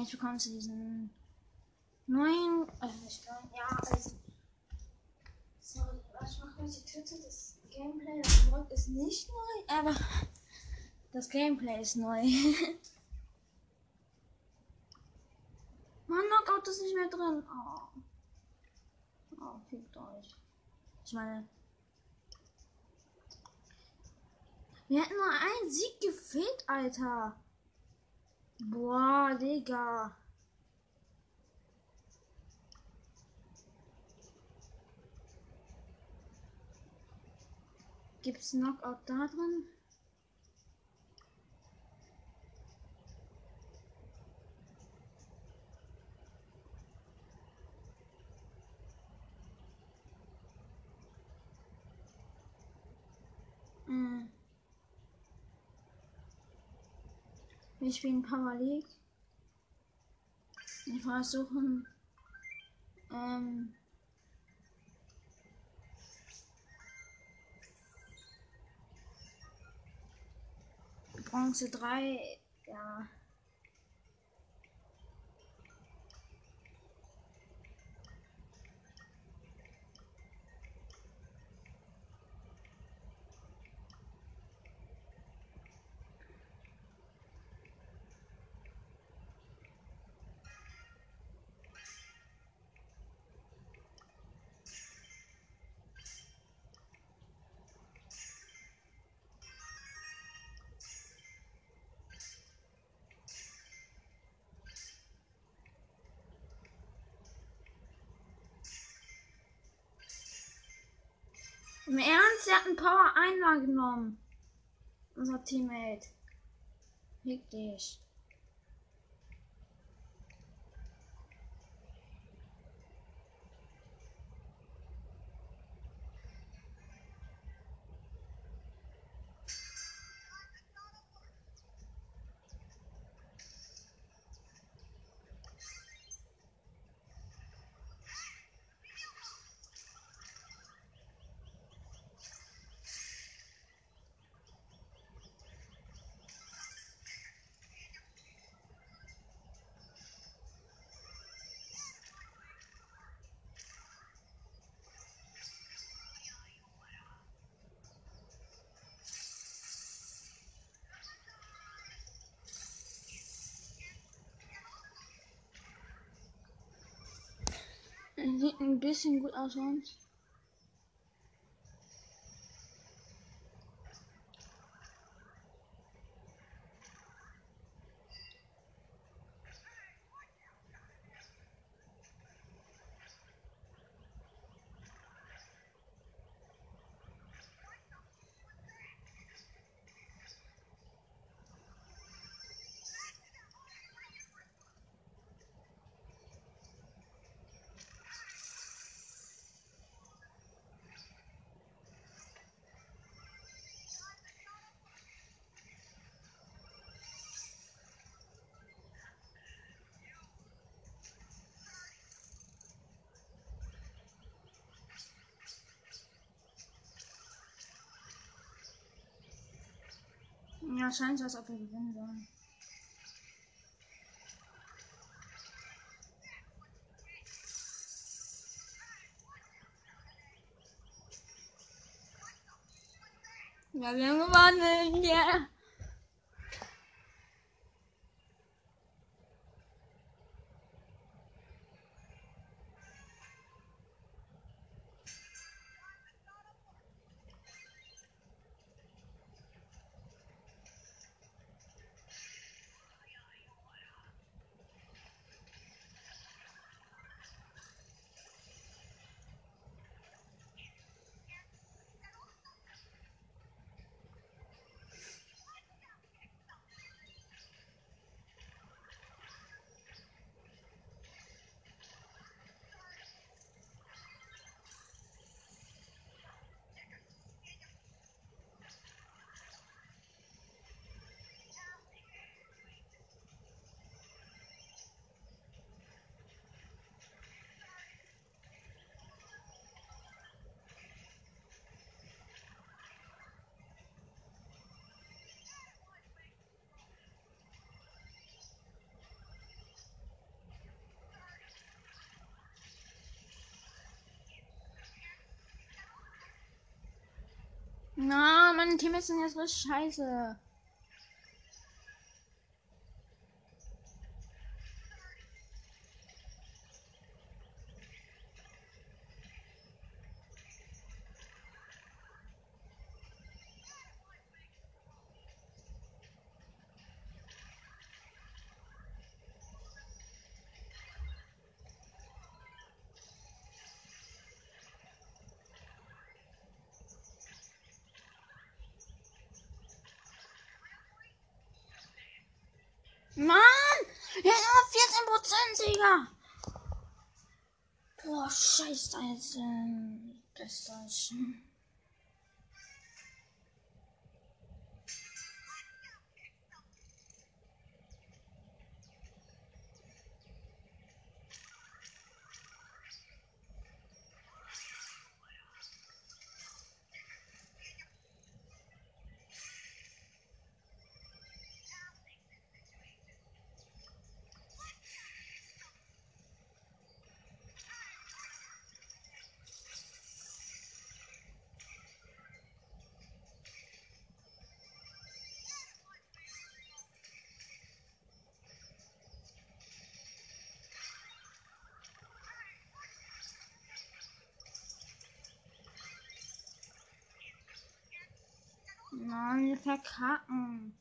Jetzt bekommen sie diesen neuen. Äh, nicht neuen, ja, also. Sorry, was macht mich die Tüte? Das Gameplay, das Mod ist nicht neu, aber das Gameplay ist neu. Mann, Knockout ist nicht mehr drin. Oh. Oh, fickt euch. Ich meine. Wir hätten nur einen Sieg gefehlt, Alter. Boah, Digga. Gibt's Knockout da drin? Hm. Wir spielen Power League. Wir versuchen ähm, Bronze 3, ja. Im Ernst, er hat einen Power einmal genommen. Unser Teammate. Fick dich. Sieht ein bisschen gut aus sonst. Ja, scheint so, als ob wir gewinnen sollen. Ja, wir haben gewonnen. Ja. Yeah. Na, meine Teammates sind jetzt richtig scheiße. Mann! Ja, immer 14% Sieger! Boah, scheiße, Alter. Das ist No, you can't.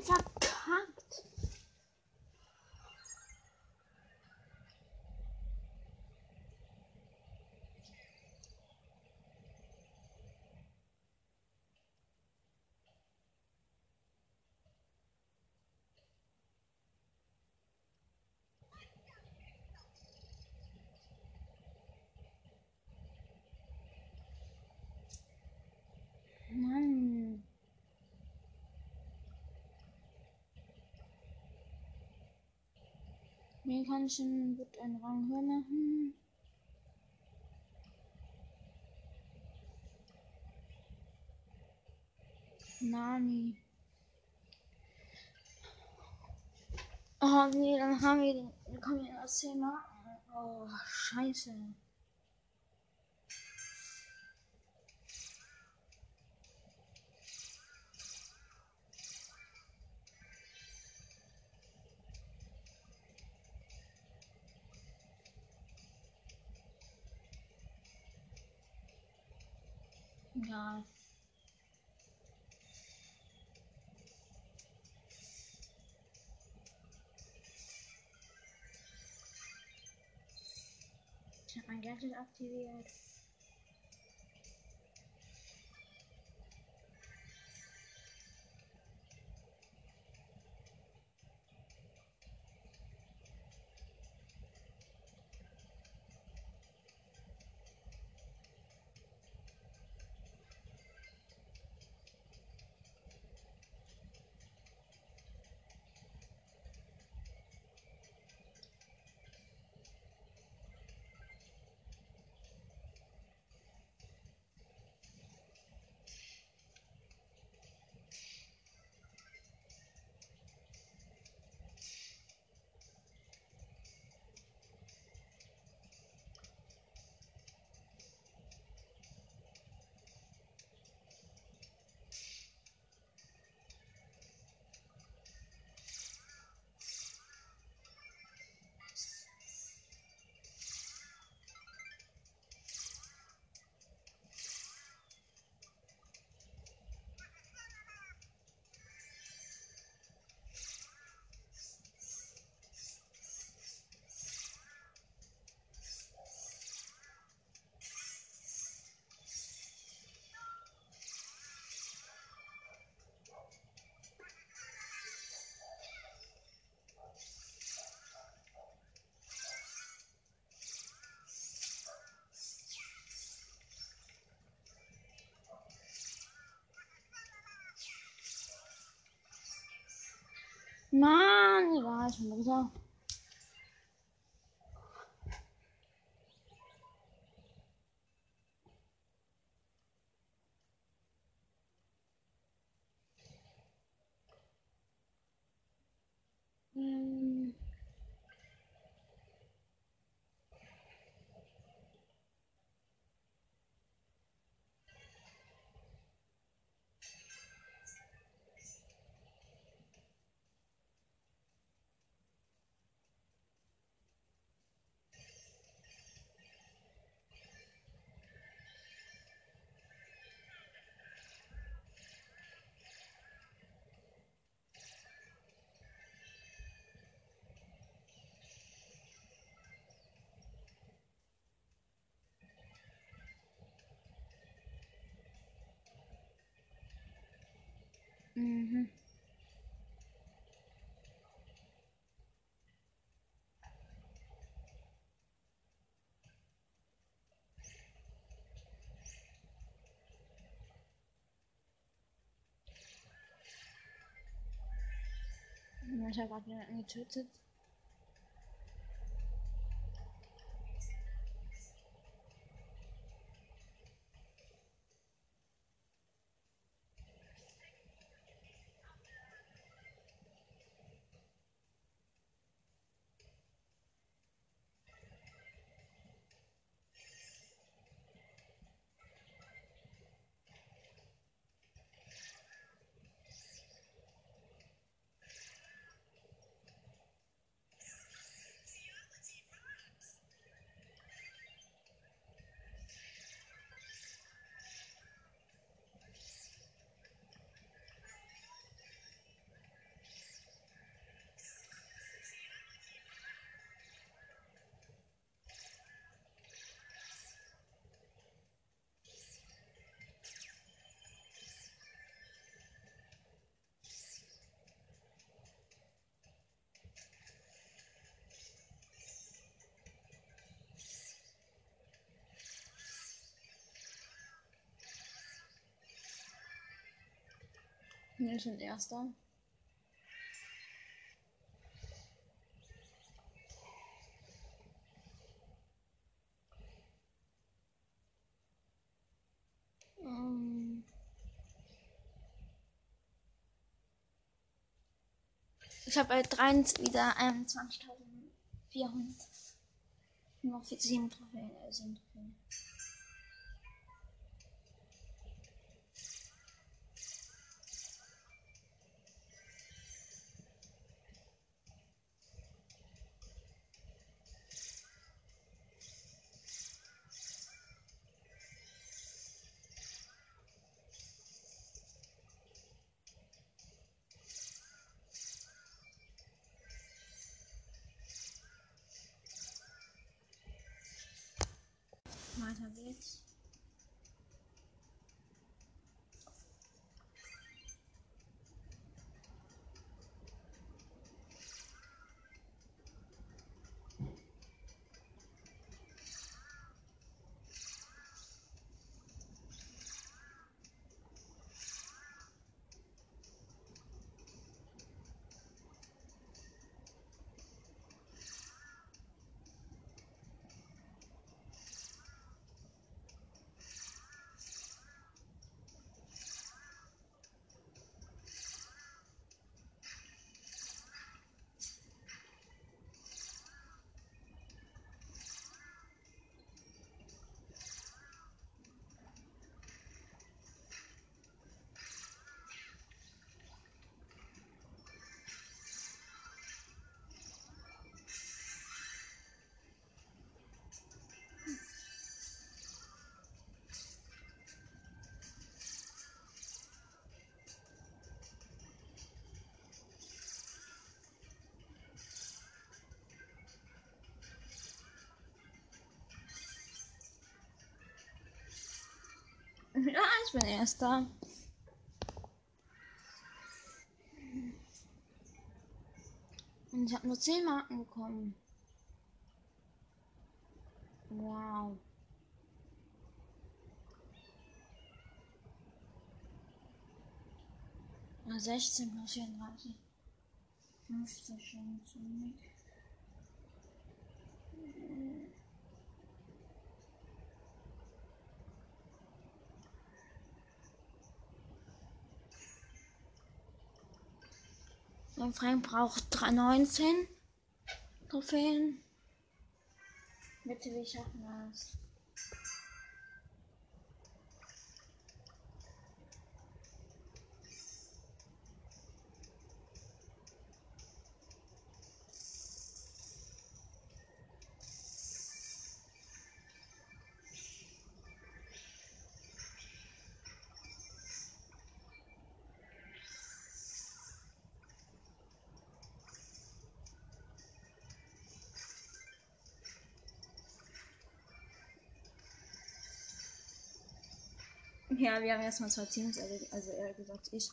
300 Mir kann ich wird einen Rang höher machen. Nani. Oh nee, dann haben wir den. Wir kommen ja das Thema. Oh, scheiße. Ja. Ich habe mein Gadget aktiviert. Mann, egal, ich bin runter. Ähm. Mhm. Ich habe gerade jemanden getötet. Ist ein erster. Ähm. Ich habe bei 23 wieder 21.400. Noch 7 Trophäen. Äh, 7 Trophäen. I have it. Ja, ich bin erster. Und ich habe nur 10 Marken bekommen. Wow. Ah, 16 plus 34. Müsste schon ziemlich. Und Frank braucht 19 Trophäen. Bitte, wir schaffen das. Ja, wir haben erstmal zwei Teams, also eher gesagt ich.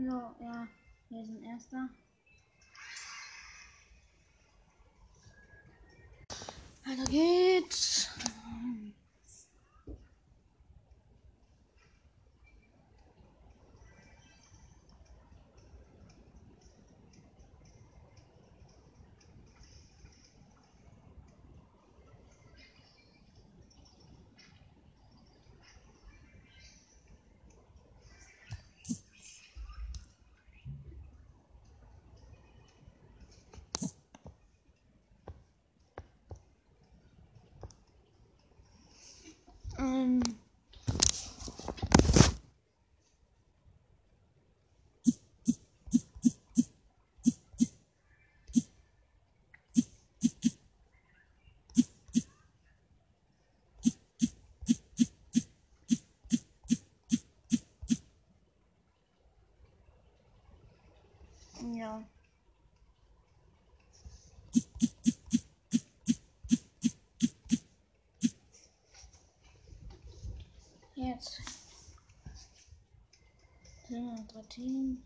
So, ja, wir sind Erster. 13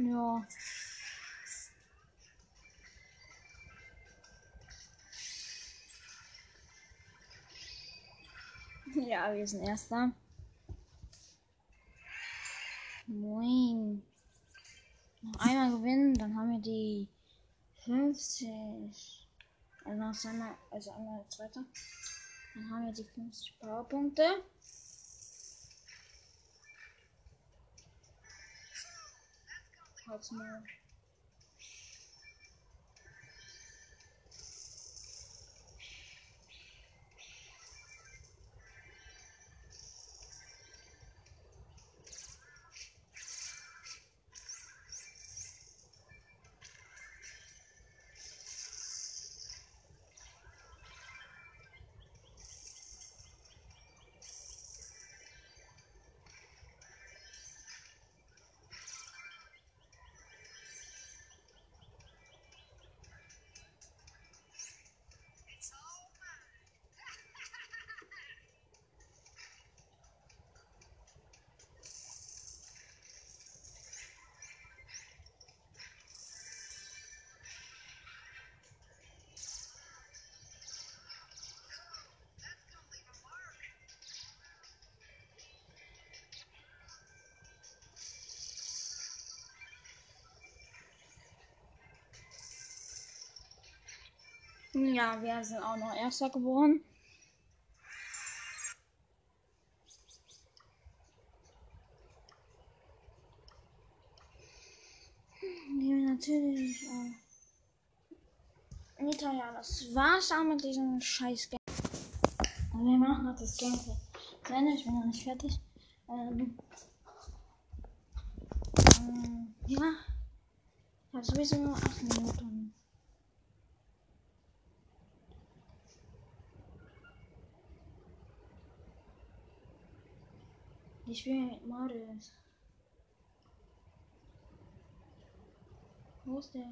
Ja. Ja, wir sind Erster. Moin. Noch einmal gewinnen, dann haben wir die 50. Also einmal, also einmal zweiter. Dann haben wir die 50 Powerpunkte. Halt's mal. Ja, wir sind auch noch Erster geworden. Ja, natürlich. Äh, Nita, ja, das war's auch mit diesem scheiß Game. Also wir machen noch das Gameplay. Nein, ich bin noch nicht fertig. Ähm, ähm, ja. Ich habe sowieso nur 8 Minuten. Ich spiele mit Marius. Wo ist der?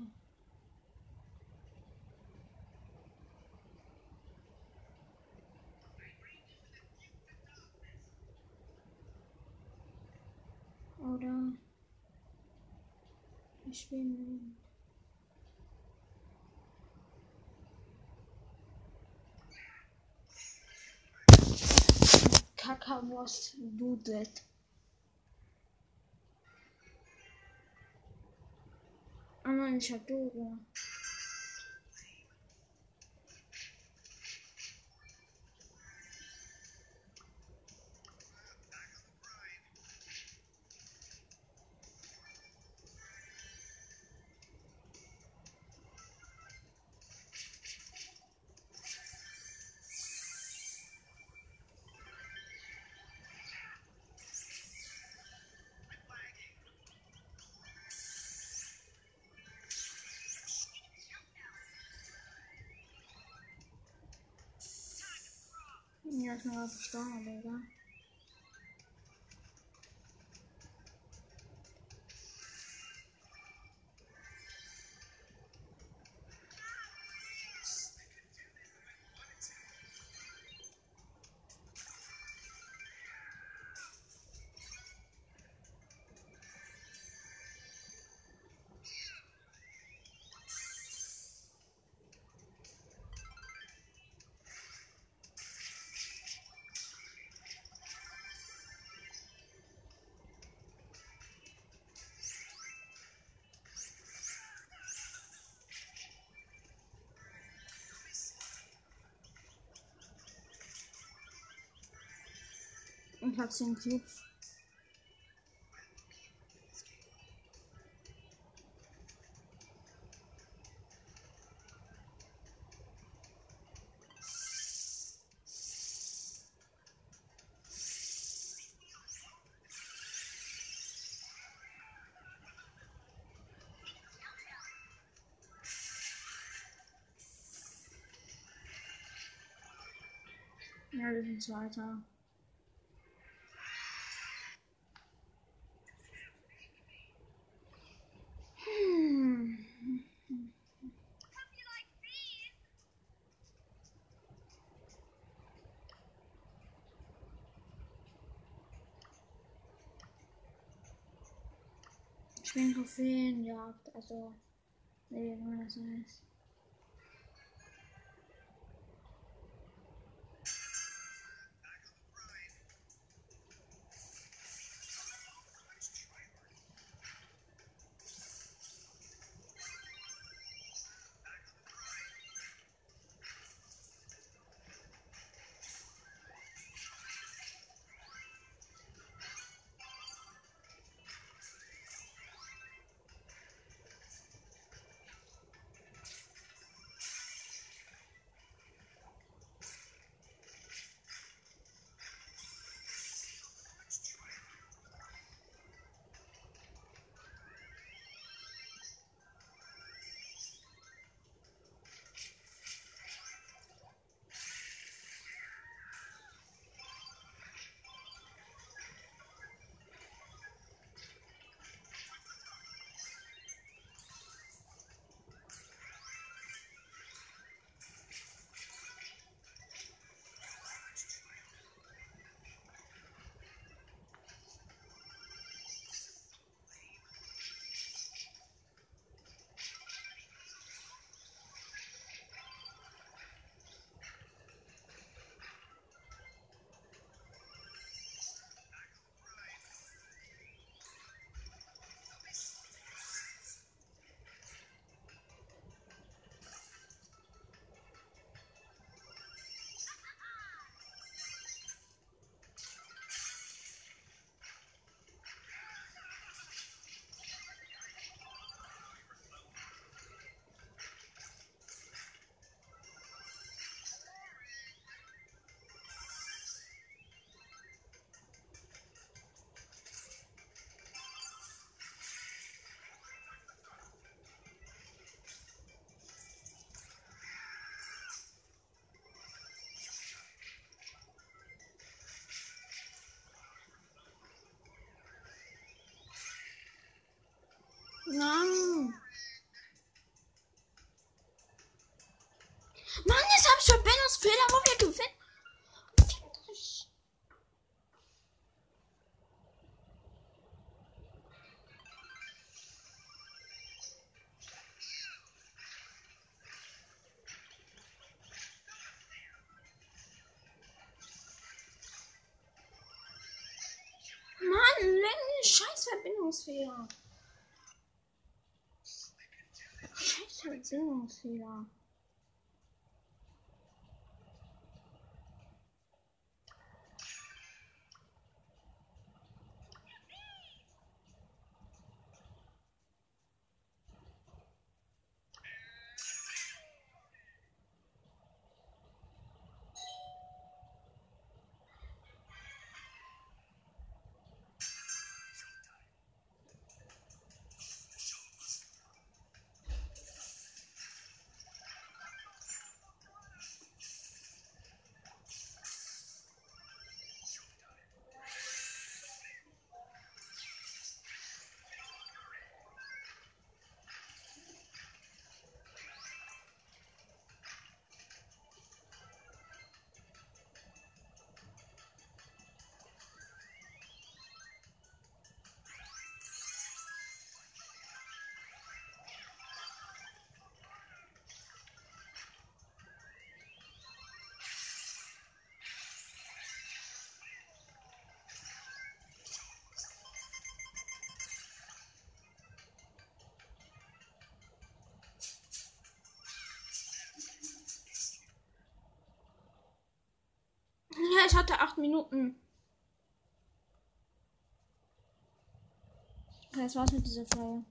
Oder ich spiele mit. Kakawurst dudelt. Ah nein, ich hab Dora. Ja, ich bin gerade gestorben, aber egal. Ich hab 10 Cubes. Ja, wir 10 Trophäen, ja, also, nee, wenn man das weiß. Nein. Mann, jetzt hab ich Verbindungsfehler, wo wir gewinnen. Mann, scheiß Verbindungsfehler. Scheiß Verbindungsfehler. Ja, ich hatte acht Minuten. Das war's mit dieser Folge.